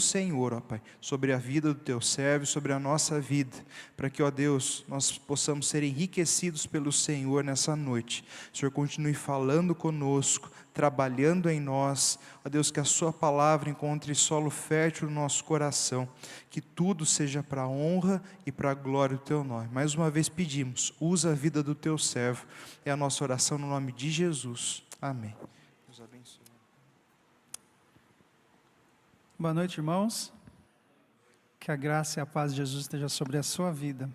Senhor, ó Pai, sobre a vida do teu servo, sobre a nossa vida, para que, ó Deus, nós possamos ser enriquecidos pelo Senhor nessa noite. O Senhor continue falando conosco, trabalhando em nós, ó Deus, que a Sua palavra encontre solo fértil no nosso coração, que tudo seja para a honra e para a glória do Teu nome. Mais uma vez pedimos, usa a vida do Teu servo, é a nossa oração no nome de Jesus. Amém. Deus abençoe. Boa noite, irmãos. Que a graça e a paz de Jesus esteja sobre a sua vida.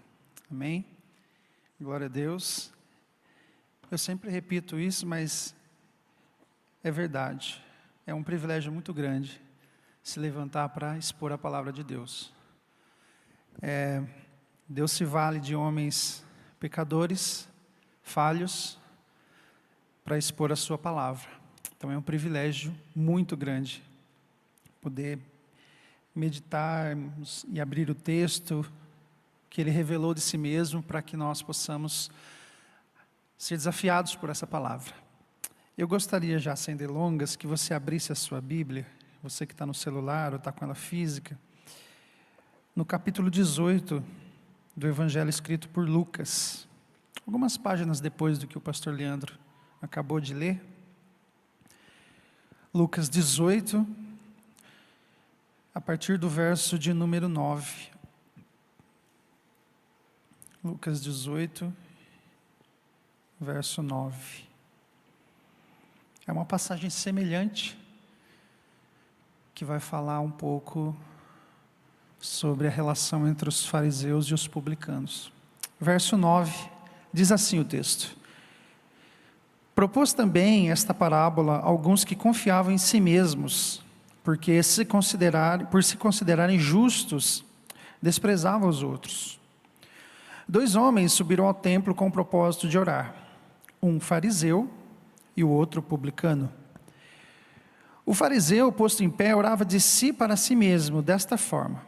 Amém. Glória a Deus. Eu sempre repito isso, mas é verdade. É um privilégio muito grande se levantar para expor a palavra de Deus. É, Deus se vale de homens pecadores, falhos, para expor a sua palavra. Então é um privilégio muito grande poder meditar e abrir o texto que ele revelou de si mesmo para que nós possamos ser desafiados por essa palavra. Eu gostaria já sem delongas que você abrisse a sua Bíblia, você que está no celular ou está com ela física, no capítulo 18 do Evangelho escrito por Lucas, algumas páginas depois do que o pastor Leandro acabou de ler. Lucas 18, a partir do verso de número 9. Lucas 18, verso 9. É uma passagem semelhante que vai falar um pouco sobre a relação entre os fariseus e os publicanos. Verso 9, diz assim o texto: Propôs também esta parábola a alguns que confiavam em si mesmos porque se considerar, por se considerarem justos, desprezavam os outros. Dois homens subiram ao templo com o propósito de orar, um fariseu e o outro publicano. O fariseu, posto em pé, orava de si para si mesmo, desta forma: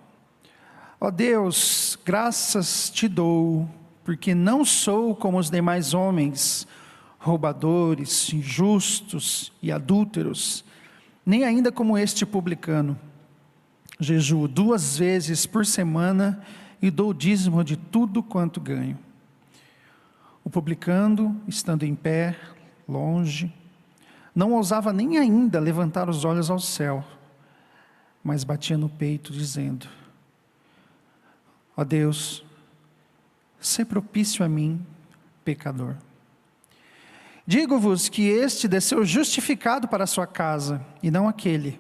Ó oh Deus, graças te dou, porque não sou como os demais homens, roubadores, injustos e adúlteros nem ainda como este publicano. Jejuo duas vezes por semana e dou dízimo de tudo quanto ganho. O publicano, estando em pé, longe, não ousava nem ainda levantar os olhos ao céu, mas batia no peito, dizendo: Ó Deus, se propício a mim, pecador. Digo-vos que este desceu justificado para a sua casa, e não aquele.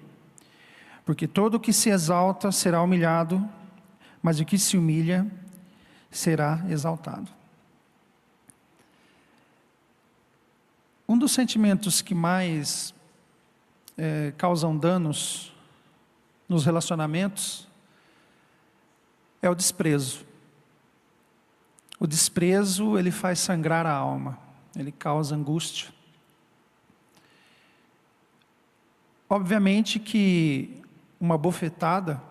Porque todo o que se exalta será humilhado, mas o que se humilha será exaltado. Um dos sentimentos que mais é, causam danos nos relacionamentos é o desprezo. O desprezo, ele faz sangrar a alma ele causa angústia. Obviamente que uma bofetada,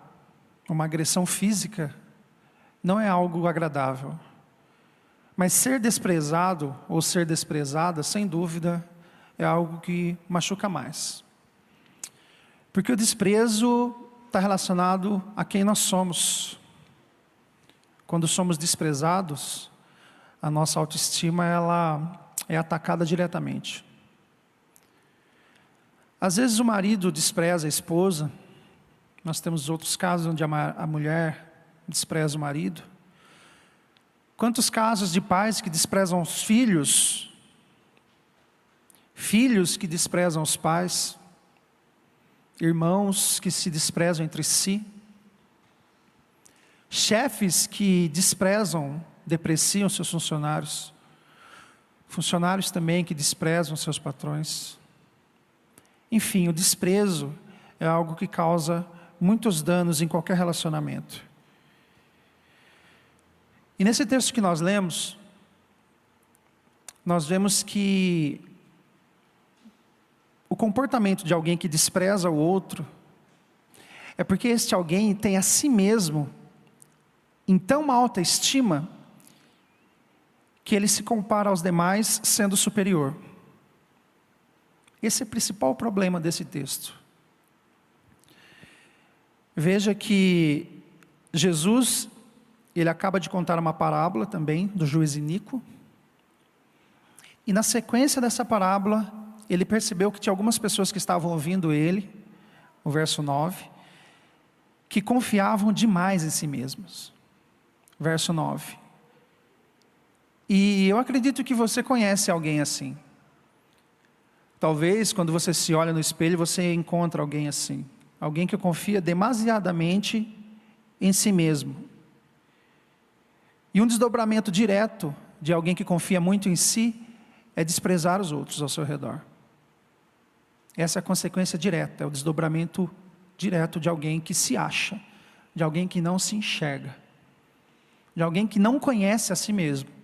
uma agressão física, não é algo agradável. Mas ser desprezado ou ser desprezada, sem dúvida, é algo que machuca mais. Porque o desprezo está relacionado a quem nós somos. Quando somos desprezados, a nossa autoestima ela é atacada diretamente. Às vezes o marido despreza a esposa, nós temos outros casos onde a mulher despreza o marido. Quantos casos de pais que desprezam os filhos, filhos que desprezam os pais, irmãos que se desprezam entre si, chefes que desprezam, depreciam seus funcionários. Funcionários também que desprezam seus patrões. Enfim, o desprezo é algo que causa muitos danos em qualquer relacionamento. E nesse texto que nós lemos, nós vemos que o comportamento de alguém que despreza o outro é porque este alguém tem a si mesmo em tão alta estima que ele se compara aos demais sendo superior. Esse é o principal problema desse texto. Veja que Jesus, ele acaba de contar uma parábola também do juiz Inico. E na sequência dessa parábola, ele percebeu que tinha algumas pessoas que estavam ouvindo ele, o verso 9, que confiavam demais em si mesmos. Verso 9. E eu acredito que você conhece alguém assim. Talvez quando você se olha no espelho, você encontra alguém assim. Alguém que confia demasiadamente em si mesmo. E um desdobramento direto de alguém que confia muito em si é desprezar os outros ao seu redor. Essa é a consequência direta, é o desdobramento direto de alguém que se acha, de alguém que não se enxerga, de alguém que não conhece a si mesmo.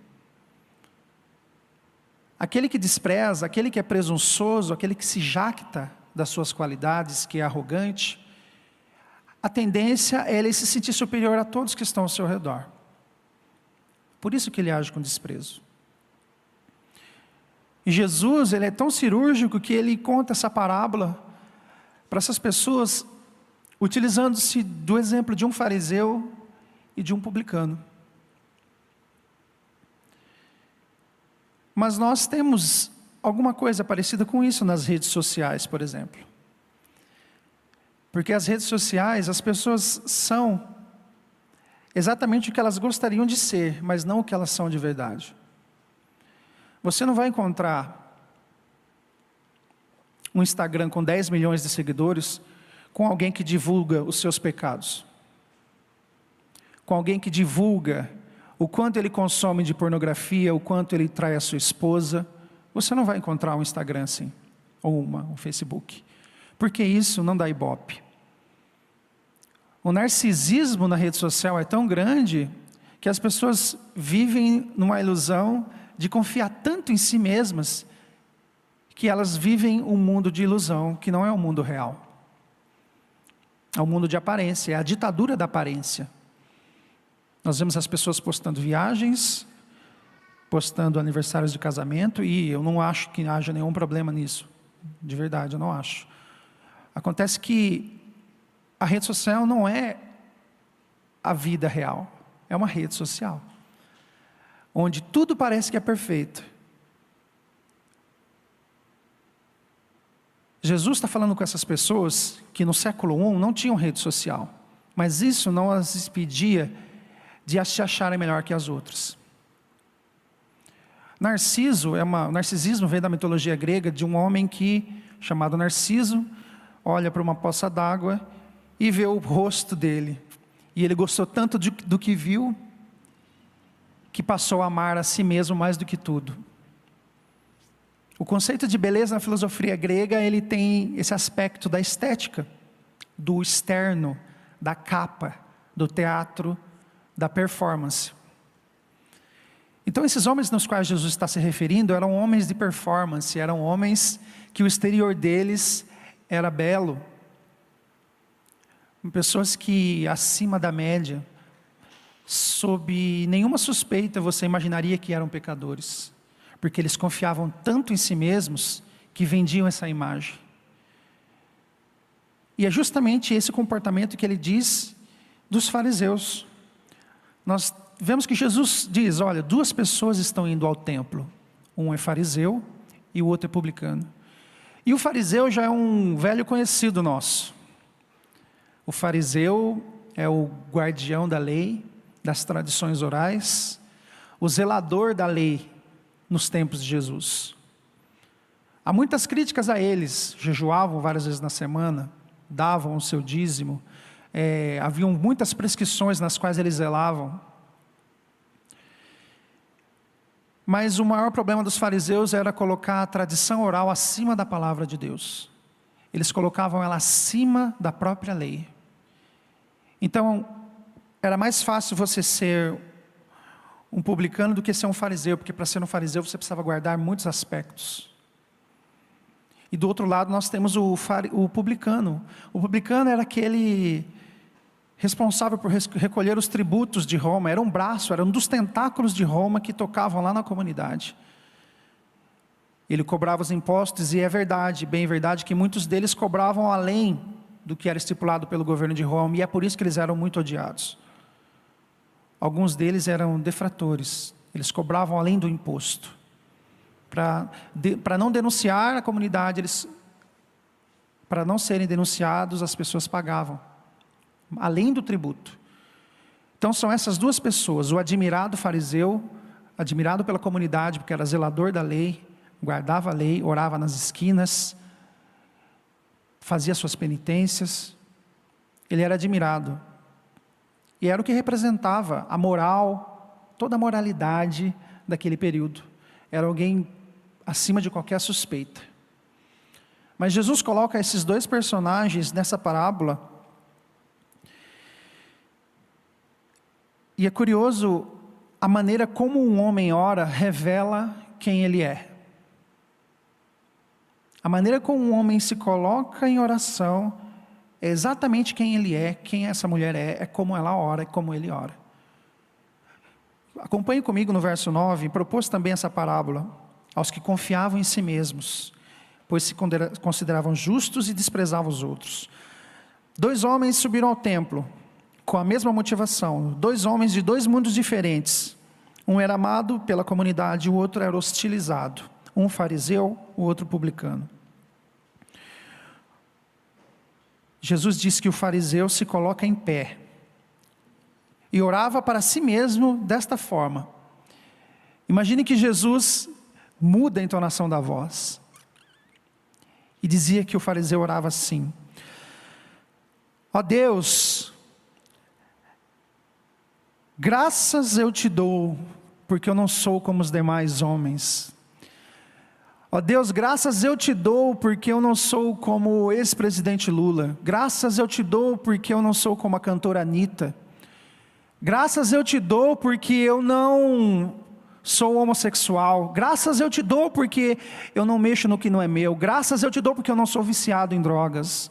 Aquele que despreza, aquele que é presunçoso, aquele que se jacta das suas qualidades, que é arrogante, a tendência é ele se sentir superior a todos que estão ao seu redor. Por isso que ele age com desprezo. E Jesus, ele é tão cirúrgico que ele conta essa parábola para essas pessoas utilizando-se do exemplo de um fariseu e de um publicano. Mas nós temos alguma coisa parecida com isso nas redes sociais, por exemplo. Porque as redes sociais, as pessoas são exatamente o que elas gostariam de ser, mas não o que elas são de verdade. Você não vai encontrar um Instagram com 10 milhões de seguidores com alguém que divulga os seus pecados, com alguém que divulga o quanto ele consome de pornografia, o quanto ele trai a sua esposa, você não vai encontrar um Instagram assim, ou uma, um Facebook, porque isso não dá ibope. O narcisismo na rede social é tão grande que as pessoas vivem numa ilusão de confiar tanto em si mesmas que elas vivem um mundo de ilusão que não é o um mundo real. É um mundo de aparência, é a ditadura da aparência. Nós vemos as pessoas postando viagens, postando aniversários de casamento, e eu não acho que haja nenhum problema nisso. De verdade, eu não acho. Acontece que a rede social não é a vida real, é uma rede social. Onde tudo parece que é perfeito. Jesus está falando com essas pessoas que no século I não tinham rede social, mas isso não as impedia de se acharem melhor que as outras. Narciso é uma, narcisismo vem da mitologia grega de um homem que, chamado Narciso, olha para uma poça d'água e vê o rosto dele. E ele gostou tanto de, do que viu, que passou a amar a si mesmo mais do que tudo. O conceito de beleza na filosofia grega, ele tem esse aspecto da estética, do externo, da capa, do teatro, da performance. Então, esses homens nos quais Jesus está se referindo eram homens de performance, eram homens que o exterior deles era belo, pessoas que acima da média, sob nenhuma suspeita você imaginaria que eram pecadores, porque eles confiavam tanto em si mesmos que vendiam essa imagem. E é justamente esse comportamento que ele diz dos fariseus. Nós vemos que Jesus diz: olha, duas pessoas estão indo ao templo, um é fariseu e o outro é publicano. E o fariseu já é um velho conhecido nosso. O fariseu é o guardião da lei, das tradições orais, o zelador da lei nos tempos de Jesus. Há muitas críticas a eles, jejuavam várias vezes na semana, davam o seu dízimo, é, haviam muitas prescrições nas quais eles zelavam. Mas o maior problema dos fariseus era colocar a tradição oral acima da palavra de Deus. Eles colocavam ela acima da própria lei. Então, era mais fácil você ser um publicano do que ser um fariseu, porque para ser um fariseu você precisava guardar muitos aspectos. E do outro lado nós temos o, o publicano. O publicano era aquele responsável por recolher os tributos de Roma, era um braço, era um dos tentáculos de Roma que tocavam lá na comunidade. Ele cobrava os impostos, e é verdade, bem verdade, que muitos deles cobravam além do que era estipulado pelo governo de Roma, e é por isso que eles eram muito odiados. Alguns deles eram defratores, eles cobravam além do imposto. Para de, não denunciar a comunidade, para não serem denunciados, as pessoas pagavam, além do tributo. Então são essas duas pessoas, o admirado fariseu, admirado pela comunidade, porque era zelador da lei, guardava a lei, orava nas esquinas, fazia suas penitências, ele era admirado. E era o que representava a moral, toda a moralidade daquele período. Era alguém acima de qualquer suspeita. Mas Jesus coloca esses dois personagens nessa parábola. E é curioso a maneira como um homem ora revela quem ele é. A maneira como um homem se coloca em oração é exatamente quem ele é, quem essa mulher é, é como ela ora, é como ele ora. Acompanhe comigo no verso 9, propôs também essa parábola aos que confiavam em si mesmos, pois se consideravam justos e desprezavam os outros. Dois homens subiram ao templo com a mesma motivação, dois homens de dois mundos diferentes. Um era amado pela comunidade, o outro era hostilizado um fariseu, o outro publicano. Jesus disse que o fariseu se coloca em pé e orava para si mesmo desta forma. Imagine que Jesus muda a entonação da voz e dizia que o fariseu orava assim: Ó oh Deus, graças eu te dou, porque eu não sou como os demais homens Ó Deus, graças eu te dou porque eu não sou como o ex-presidente Lula. Graças eu te dou porque eu não sou como a cantora Anitta. Graças eu te dou porque eu não sou homossexual. Graças eu te dou porque eu não mexo no que não é meu. Graças eu te dou porque eu não sou viciado em drogas.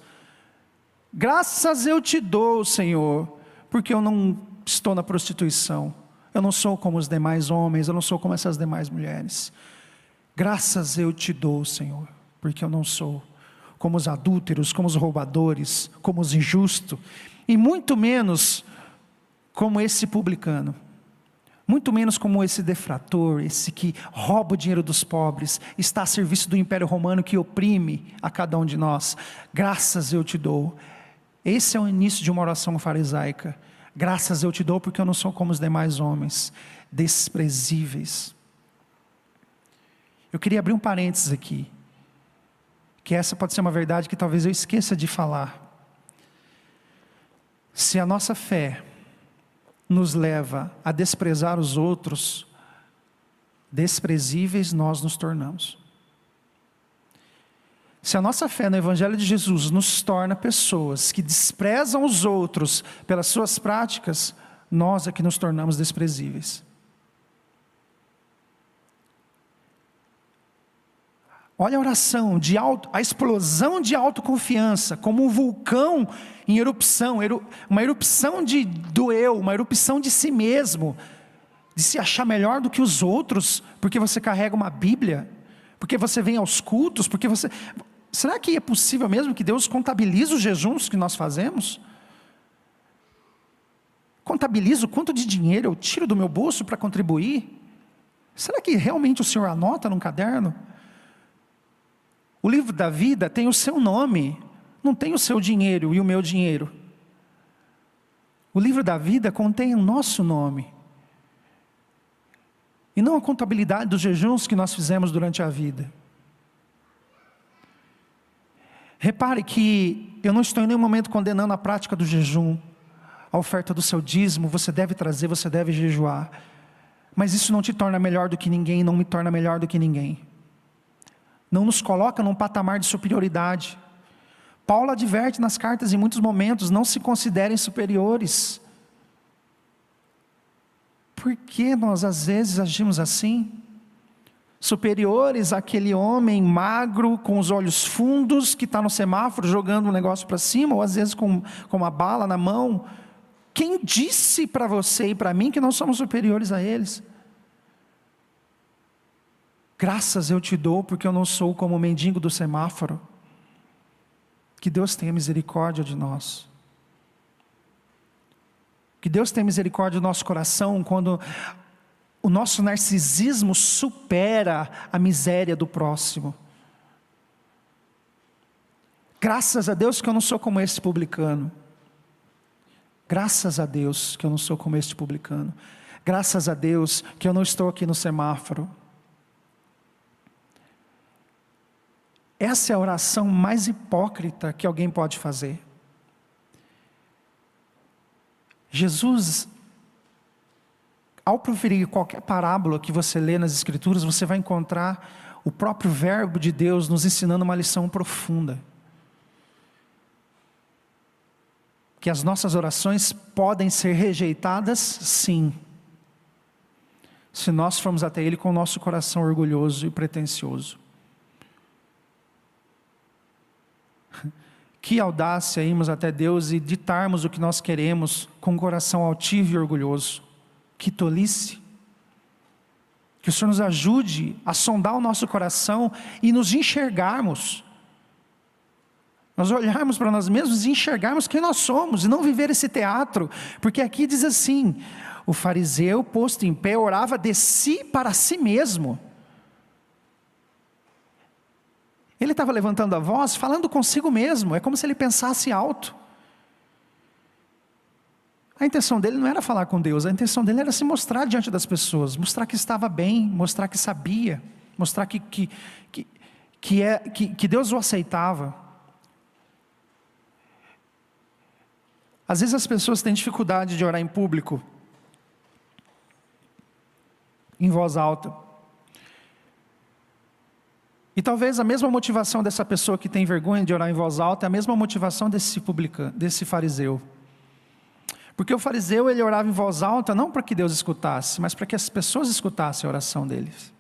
Graças eu te dou, Senhor, porque eu não estou na prostituição. Eu não sou como os demais homens, eu não sou como essas demais mulheres. Graças eu te dou, Senhor, porque eu não sou como os adúlteros, como os roubadores, como os injustos, e muito menos como esse publicano, muito menos como esse defrator, esse que rouba o dinheiro dos pobres, está a serviço do Império Romano que oprime a cada um de nós. Graças eu te dou. Esse é o início de uma oração farisaica. Graças eu te dou porque eu não sou como os demais homens, desprezíveis. Eu queria abrir um parênteses aqui, que essa pode ser uma verdade que talvez eu esqueça de falar. Se a nossa fé nos leva a desprezar os outros, desprezíveis nós nos tornamos. Se a nossa fé no Evangelho de Jesus nos torna pessoas que desprezam os outros pelas suas práticas, nós é que nos tornamos desprezíveis. Olha a oração, de auto, a explosão de autoconfiança, como um vulcão em erupção, uma erupção de, do eu, uma erupção de si mesmo, de se achar melhor do que os outros, porque você carrega uma Bíblia, porque você vem aos cultos, porque você. Será que é possível mesmo que Deus contabilize os jejuns que nós fazemos? Contabiliza o quanto de dinheiro eu tiro do meu bolso para contribuir? Será que realmente o Senhor anota num caderno? O livro da vida tem o seu nome, não tem o seu dinheiro e o meu dinheiro. O livro da vida contém o nosso nome. E não a contabilidade dos jejuns que nós fizemos durante a vida. Repare que eu não estou em nenhum momento condenando a prática do jejum, a oferta do seu dízimo, você deve trazer, você deve jejuar. Mas isso não te torna melhor do que ninguém, não me torna melhor do que ninguém não nos coloca num patamar de superioridade. Paulo adverte nas cartas em muitos momentos: não se considerem superiores. Por que nós às vezes agimos assim? Superiores àquele homem magro, com os olhos fundos, que está no semáforo jogando um negócio para cima, ou às vezes com, com uma bala na mão. Quem disse para você e para mim que nós somos superiores a eles? Graças eu te dou porque eu não sou como o mendigo do semáforo. Que Deus tenha misericórdia de nós. Que Deus tenha misericórdia do nosso coração quando o nosso narcisismo supera a miséria do próximo. Graças a Deus que eu não sou como esse publicano. Graças a Deus que eu não sou como este publicano. Graças a Deus que eu não estou aqui no semáforo. Essa é a oração mais hipócrita que alguém pode fazer. Jesus, ao proferir qualquer parábola que você lê nas Escrituras, você vai encontrar o próprio Verbo de Deus nos ensinando uma lição profunda. Que as nossas orações podem ser rejeitadas, sim, se nós formos até Ele com o nosso coração orgulhoso e pretensioso. Que audácia irmos até Deus e ditarmos o que nós queremos com o coração altivo e orgulhoso. Que tolice. Que o Senhor nos ajude a sondar o nosso coração e nos enxergarmos. Nós olharmos para nós mesmos e enxergarmos quem nós somos e não viver esse teatro, porque aqui diz assim: o fariseu, posto em pé, orava de si para si mesmo. Ele estava levantando a voz, falando consigo mesmo, é como se ele pensasse alto. A intenção dele não era falar com Deus, a intenção dele era se mostrar diante das pessoas, mostrar que estava bem, mostrar que sabia, mostrar que, que, que, que, é, que, que Deus o aceitava. Às vezes as pessoas têm dificuldade de orar em público, em voz alta. E talvez a mesma motivação dessa pessoa que tem vergonha de orar em voz alta é a mesma motivação desse publicano, desse fariseu. Porque o fariseu ele orava em voz alta não para que Deus escutasse, mas para que as pessoas escutassem a oração deles.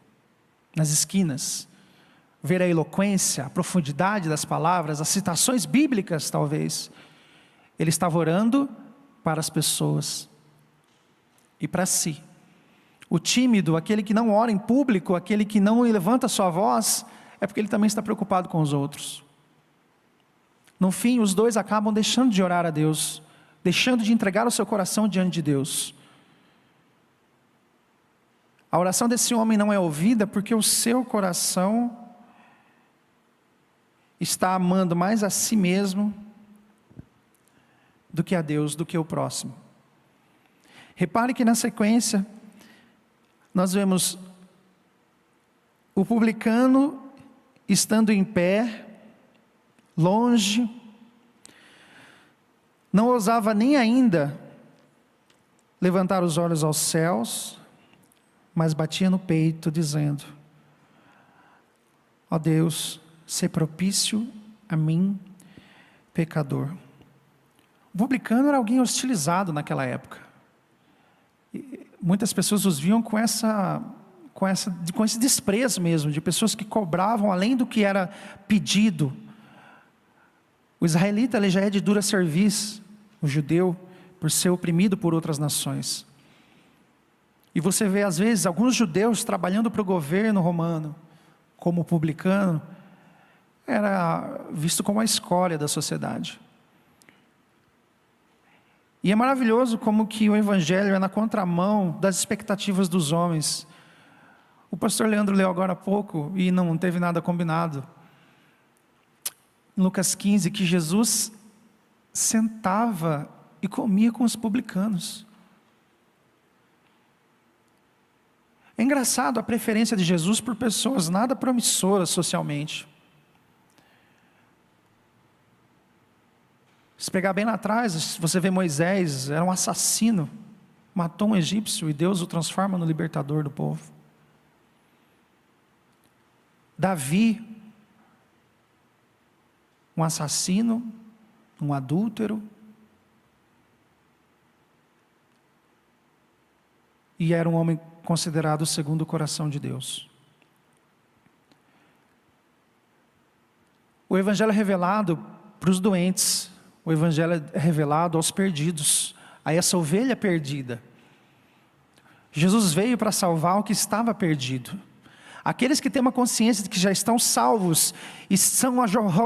Nas esquinas, ver a eloquência, a profundidade das palavras, as citações bíblicas, talvez. Ele estava orando para as pessoas e para si. O tímido, aquele que não ora em público, aquele que não levanta sua voz, é porque ele também está preocupado com os outros. No fim, os dois acabam deixando de orar a Deus, deixando de entregar o seu coração diante de Deus. A oração desse homem não é ouvida porque o seu coração está amando mais a si mesmo do que a Deus, do que o próximo. Repare que na sequência, nós vemos o publicano estando em pé, longe, não ousava nem ainda levantar os olhos aos céus, mas batia no peito, dizendo: Ó oh Deus, se propício a mim, pecador. O publicano era alguém hostilizado naquela época. E muitas pessoas os viam com essa com, essa, com esse desprezo mesmo, de pessoas que cobravam além do que era pedido. O israelita ele já é de dura serviço, o judeu, por ser oprimido por outras nações. E você vê, às vezes, alguns judeus trabalhando para o governo romano, como publicano, era visto como a escória da sociedade. E é maravilhoso como que o evangelho é na contramão das expectativas dos homens. O pastor Leandro leu agora há pouco e não teve nada combinado. Lucas 15, que Jesus sentava e comia com os publicanos. É engraçado a preferência de Jesus por pessoas nada promissoras socialmente. Se pegar bem lá atrás, você vê Moisés, era um assassino, matou um egípcio e Deus o transforma no libertador do povo. Davi, um assassino, um adúltero, e era um homem considerado segundo o coração de Deus. O Evangelho é revelado para os doentes, o Evangelho é revelado aos perdidos, a essa ovelha perdida. Jesus veio para salvar o que estava perdido. Aqueles que têm uma consciência de que já estão salvos e são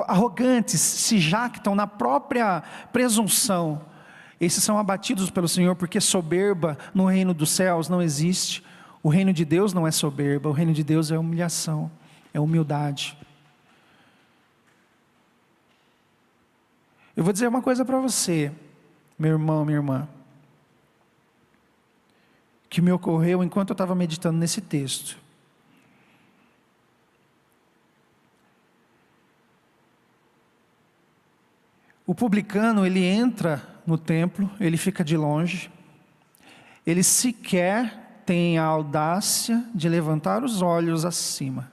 arrogantes, se jactam na própria presunção, esses são abatidos pelo Senhor, porque soberba no reino dos céus não existe. O reino de Deus não é soberba, o reino de Deus é humilhação, é humildade. Eu vou dizer uma coisa para você, meu irmão, minha irmã, que me ocorreu enquanto eu estava meditando nesse texto. O publicano, ele entra no templo, ele fica de longe, ele sequer tem a audácia de levantar os olhos acima.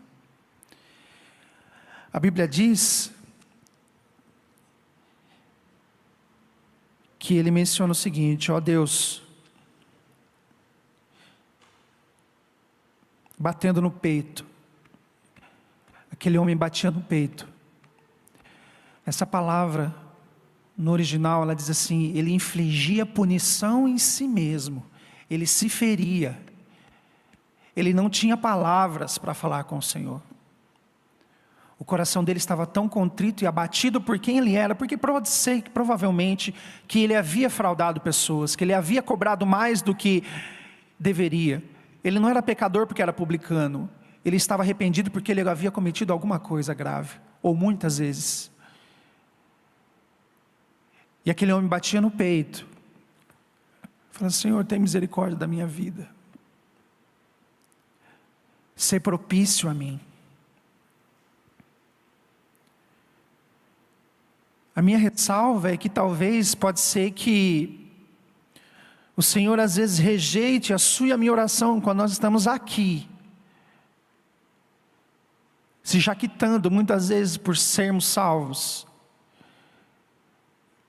A Bíblia diz que ele menciona o seguinte: ó Deus, batendo no peito, aquele homem batia no peito. Essa palavra no original ela diz assim: ele infligia punição em si mesmo, ele se feria, ele não tinha palavras para falar com o Senhor. O coração dele estava tão contrito e abatido por quem ele era, porque pode ser provavelmente que ele havia fraudado pessoas, que ele havia cobrado mais do que deveria. Ele não era pecador porque era publicano, ele estava arrependido porque ele havia cometido alguma coisa grave, ou muitas vezes. E aquele homem batia no peito, falando: Senhor, tem misericórdia da minha vida, ser propício a mim. A minha ressalva é que talvez pode ser que o Senhor às vezes rejeite a sua e a minha oração quando nós estamos aqui, se jaquitando muitas vezes por sermos salvos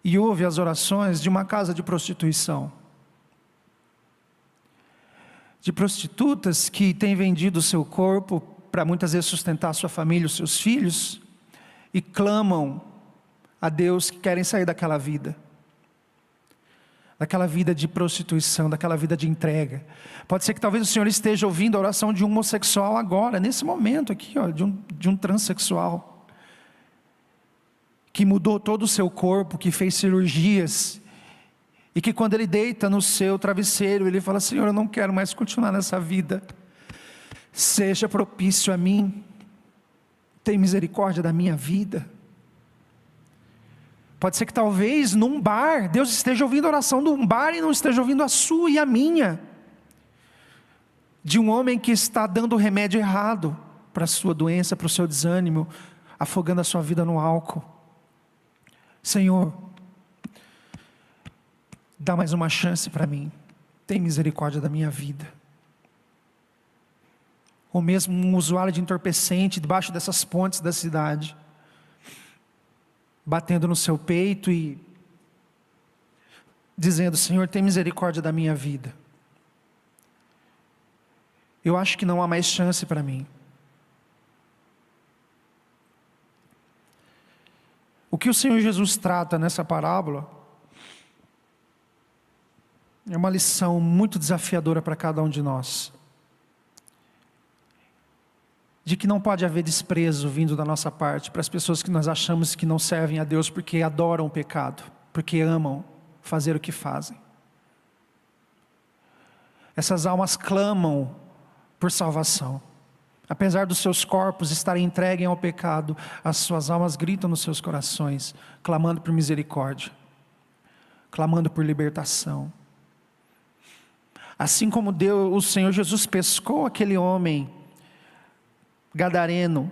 e ouve as orações de uma casa de prostituição. De prostitutas que têm vendido o seu corpo para muitas vezes sustentar sua família, os seus filhos, e clamam a Deus que querem sair daquela vida. Daquela vida de prostituição, daquela vida de entrega. Pode ser que talvez o Senhor esteja ouvindo a oração de um homossexual agora, nesse momento aqui, ó, de, um, de um transexual que mudou todo o seu corpo, que fez cirurgias, e que quando ele deita no seu travesseiro, ele fala: Senhor, eu não quero mais continuar nessa vida, seja propício a mim, tem misericórdia da minha vida. Pode ser que talvez num bar, Deus esteja ouvindo a oração de um bar e não esteja ouvindo a sua e a minha, de um homem que está dando o remédio errado para a sua doença, para o seu desânimo, afogando a sua vida no álcool. Senhor, dá mais uma chance para mim, tem misericórdia da minha vida. Ou mesmo um usuário de entorpecente debaixo dessas pontes da cidade, batendo no seu peito e dizendo: Senhor, tem misericórdia da minha vida. Eu acho que não há mais chance para mim. O que o Senhor Jesus trata nessa parábola é uma lição muito desafiadora para cada um de nós. De que não pode haver desprezo vindo da nossa parte para as pessoas que nós achamos que não servem a Deus porque adoram o pecado, porque amam fazer o que fazem. Essas almas clamam por salvação. Apesar dos seus corpos estarem entregues ao pecado, as suas almas gritam nos seus corações, clamando por misericórdia, clamando por libertação. Assim como Deus, o Senhor Jesus pescou aquele homem gadareno,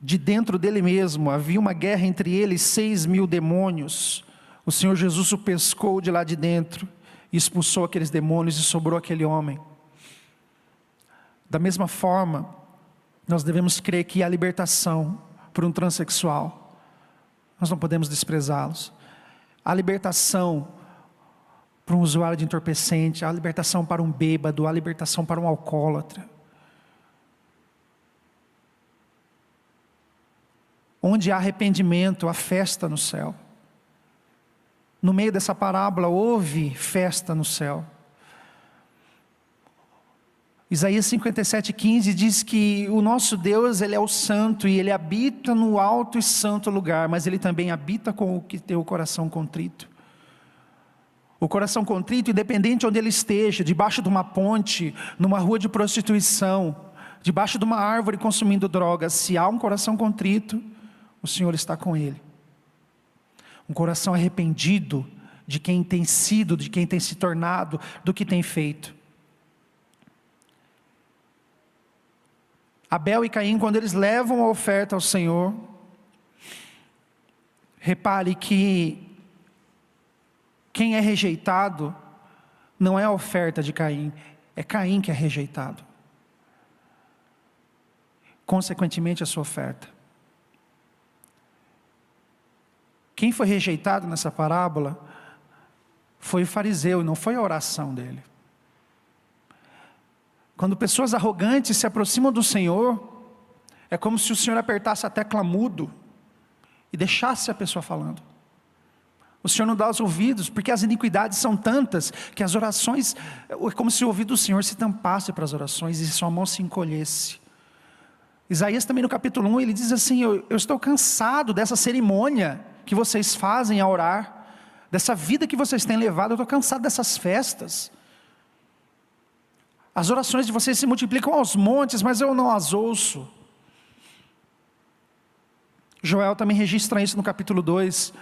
de dentro dele mesmo, havia uma guerra entre ele e seis mil demônios. O Senhor Jesus o pescou de lá de dentro, expulsou aqueles demônios e sobrou aquele homem. Da mesma forma, nós devemos crer que a libertação para um transexual, nós não podemos desprezá-los. A libertação para um usuário de entorpecente, a libertação para um bêbado, a libertação para um alcoólatra. Onde há arrependimento, há festa no céu. No meio dessa parábola houve festa no céu. Isaías 57,15 diz que o nosso Deus, Ele é o santo e Ele habita no alto e santo lugar, mas Ele também habita com o que tem o coração contrito. O coração contrito, independente onde ele esteja, debaixo de uma ponte, numa rua de prostituição, debaixo de uma árvore consumindo drogas, se há um coração contrito, o Senhor está com ele. Um coração arrependido de quem tem sido, de quem tem se tornado, do que tem feito. Abel e Caim, quando eles levam a oferta ao Senhor, repare que quem é rejeitado não é a oferta de Caim, é Caim que é rejeitado. Consequentemente, a sua oferta. Quem foi rejeitado nessa parábola foi o fariseu, não foi a oração dele. Quando pessoas arrogantes se aproximam do Senhor, é como se o Senhor apertasse a tecla mudo e deixasse a pessoa falando. O Senhor não dá os ouvidos, porque as iniquidades são tantas que as orações, é como se o ouvido do Senhor se tampasse para as orações e sua mão se encolhesse. Isaías também no capítulo 1, ele diz assim: eu, eu estou cansado dessa cerimônia que vocês fazem a orar, dessa vida que vocês têm levado, eu estou cansado dessas festas. As orações de vocês se multiplicam aos montes, mas eu não as ouço. Joel também registra isso no capítulo 2.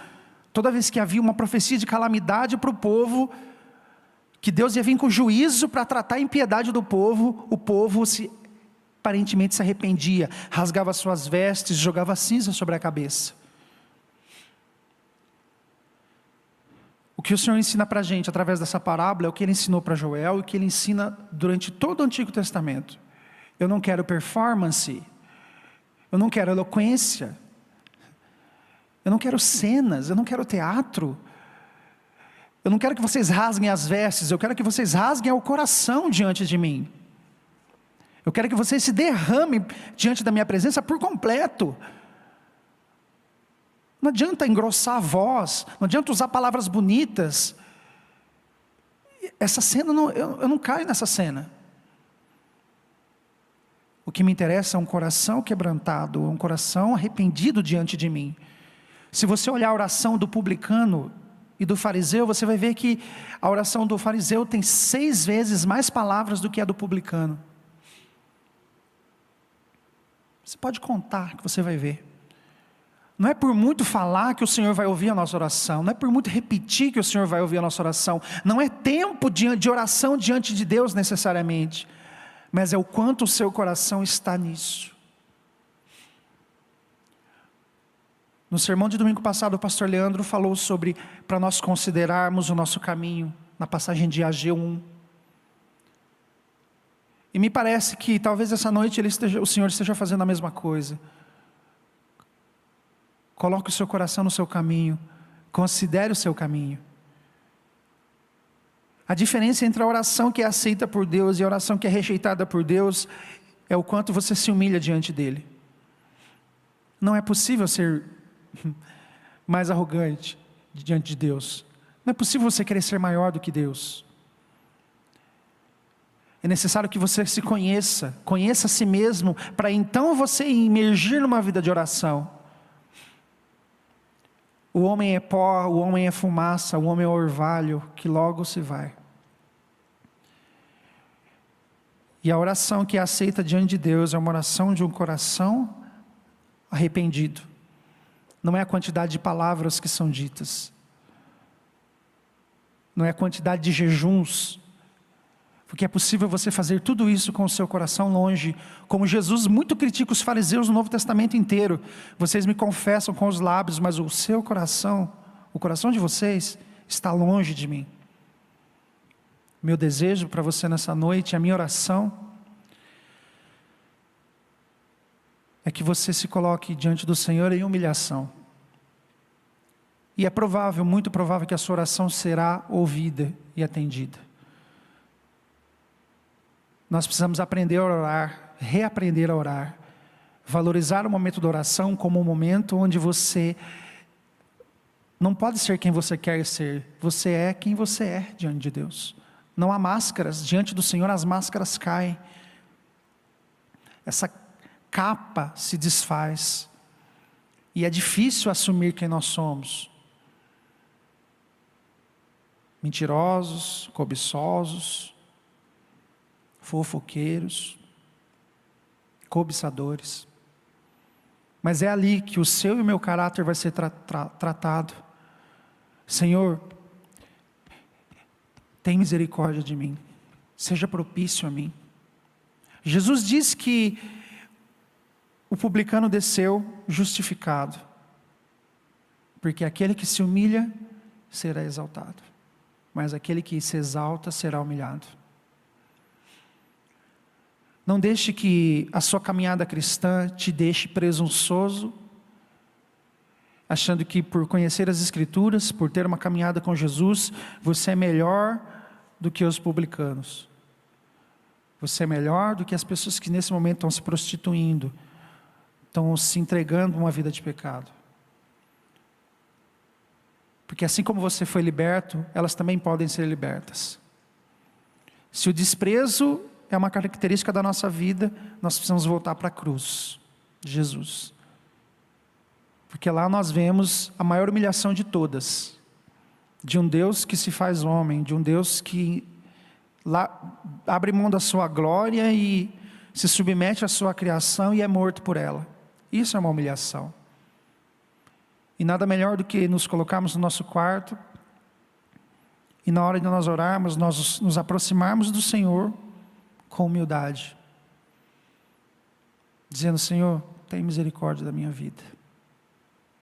Toda vez que havia uma profecia de calamidade para o povo, que Deus ia vir com juízo para tratar a impiedade do povo, o povo se aparentemente se arrependia, rasgava suas vestes, jogava cinza sobre a cabeça. Que o Senhor ensina para a gente através dessa parábola é o que ele ensinou para Joel e o que ele ensina durante todo o Antigo Testamento. Eu não quero performance, eu não quero eloquência, eu não quero cenas, eu não quero teatro. Eu não quero que vocês rasguem as vestes, eu quero que vocês rasguem o coração diante de mim. Eu quero que vocês se derramem diante da minha presença por completo. Não adianta engrossar a voz, não adianta usar palavras bonitas. Essa cena, não, eu, eu não caio nessa cena. O que me interessa é um coração quebrantado, um coração arrependido diante de mim. Se você olhar a oração do publicano e do fariseu, você vai ver que a oração do fariseu tem seis vezes mais palavras do que a do publicano. Você pode contar que você vai ver. Não é por muito falar que o Senhor vai ouvir a nossa oração, não é por muito repetir que o Senhor vai ouvir a nossa oração, não é tempo de oração diante de Deus necessariamente, mas é o quanto o seu coração está nisso. No sermão de domingo passado, o pastor Leandro falou sobre para nós considerarmos o nosso caminho, na passagem de AG1. E me parece que talvez essa noite esteja, o Senhor esteja fazendo a mesma coisa. Coloque o seu coração no seu caminho, considere o seu caminho. A diferença entre a oração que é aceita por Deus e a oração que é rejeitada por Deus é o quanto você se humilha diante dele. Não é possível ser mais arrogante diante de Deus. Não é possível você querer ser maior do que Deus. É necessário que você se conheça, conheça a si mesmo, para então você emergir numa vida de oração. O homem é pó, o homem é fumaça, o homem é orvalho, que logo se vai. E a oração que é aceita diante de Deus é uma oração de um coração arrependido não é a quantidade de palavras que são ditas, não é a quantidade de jejuns, porque é possível você fazer tudo isso com o seu coração longe, como Jesus muito critica os fariseus no Novo Testamento inteiro. Vocês me confessam com os lábios, mas o seu coração, o coração de vocês, está longe de mim. Meu desejo para você nessa noite, a minha oração, é que você se coloque diante do Senhor em humilhação. E é provável, muito provável, que a sua oração será ouvida e atendida. Nós precisamos aprender a orar, reaprender a orar, valorizar o momento da oração como um momento onde você não pode ser quem você quer ser, você é quem você é diante de Deus. Não há máscaras, diante do Senhor as máscaras caem. essa capa se desfaz. E é difícil assumir quem nós somos. Mentirosos, cobiçosos, fofoqueiros, cobiçadores. Mas é ali que o seu e o meu caráter vai ser tra tra tratado. Senhor, tem misericórdia de mim, seja propício a mim. Jesus diz que o publicano desceu justificado, porque aquele que se humilha será exaltado, mas aquele que se exalta será humilhado. Não deixe que a sua caminhada cristã te deixe presunçoso, achando que por conhecer as Escrituras, por ter uma caminhada com Jesus, você é melhor do que os publicanos. Você é melhor do que as pessoas que nesse momento estão se prostituindo, estão se entregando a uma vida de pecado. Porque assim como você foi liberto, elas também podem ser libertas. Se o desprezo é uma característica da nossa vida, nós precisamos voltar para a cruz, Jesus. Porque lá nós vemos a maior humilhação de todas, de um Deus que se faz homem, de um Deus que lá, abre mão da sua glória e se submete à sua criação e é morto por ela. Isso é uma humilhação. E nada melhor do que nos colocarmos no nosso quarto e na hora de nós orarmos, nós nos aproximarmos do Senhor com humildade, dizendo: Senhor, tem misericórdia da minha vida.